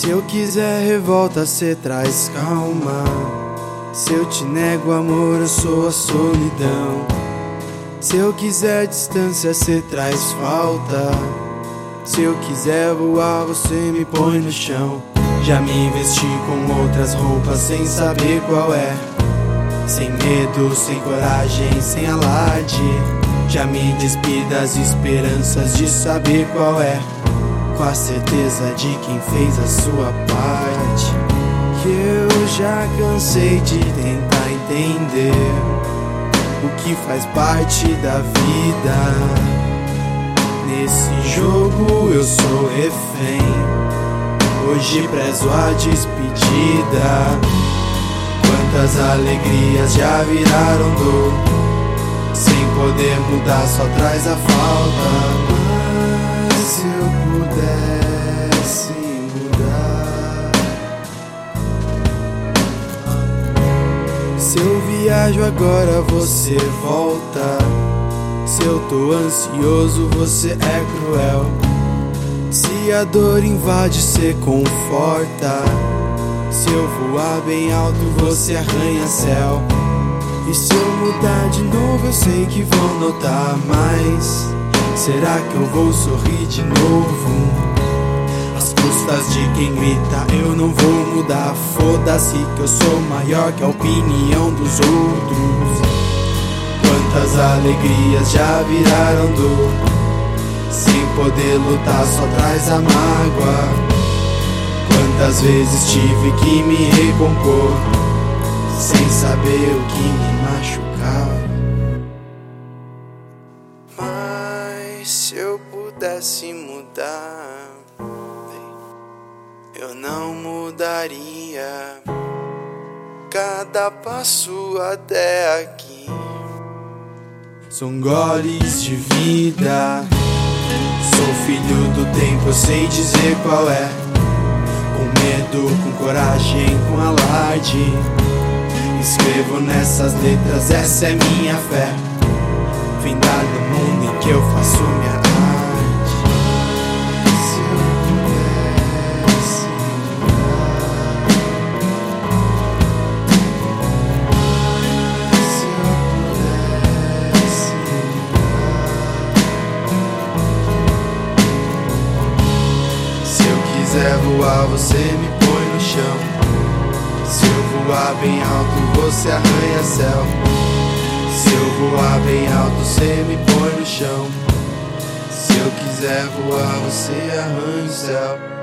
Se eu quiser revolta, cê traz calma. Se eu te nego amor, eu sou a solidão. Se eu quiser distância, cê traz falta. Se eu quiser voar, você me põe no chão. Já me vesti com outras roupas sem saber qual é. Sem medo, sem coragem, sem alarde. Já me despi das esperanças de saber qual é. Com a certeza de quem fez a sua parte. Que eu já cansei de tentar entender o que faz parte da vida. Nesse jogo eu sou refém. Hoje prezo a despedida. Quantas alegrias já viraram dor. Sem poder mudar, só traz a falta. Se eu pudesse mudar. Se eu viajo agora, você volta. Se eu tô ansioso, você é cruel. Se a dor invade, cê conforta. Se eu voar bem alto, você arranha céu. E se eu mudar de novo, eu sei que vão notar mais. Será que eu vou sorrir de novo? Às custas de quem grita, eu não vou mudar. Foda-se que eu sou maior que a opinião dos outros. Quantas alegrias já viraram dor. Sem poder lutar, só traz a mágoa. Quantas vezes tive que me recompor sem saber o que me machucava. Se eu pudesse mudar, eu não mudaria cada passo até aqui. São goles de vida. Sou filho do tempo, eu sei dizer qual é. Com medo, com coragem, com alarde. Escrevo nessas letras, essa é minha fé. Vinda no mundo em que eu faço minha arte. Se eu pudesse pudesse mudar. Se eu quiser voar, você me põe no chão. Se eu voar bem alto, você arranha céu. Se eu voar bem alto, você me põe no chão. Se eu quiser voar, você arranha o céu.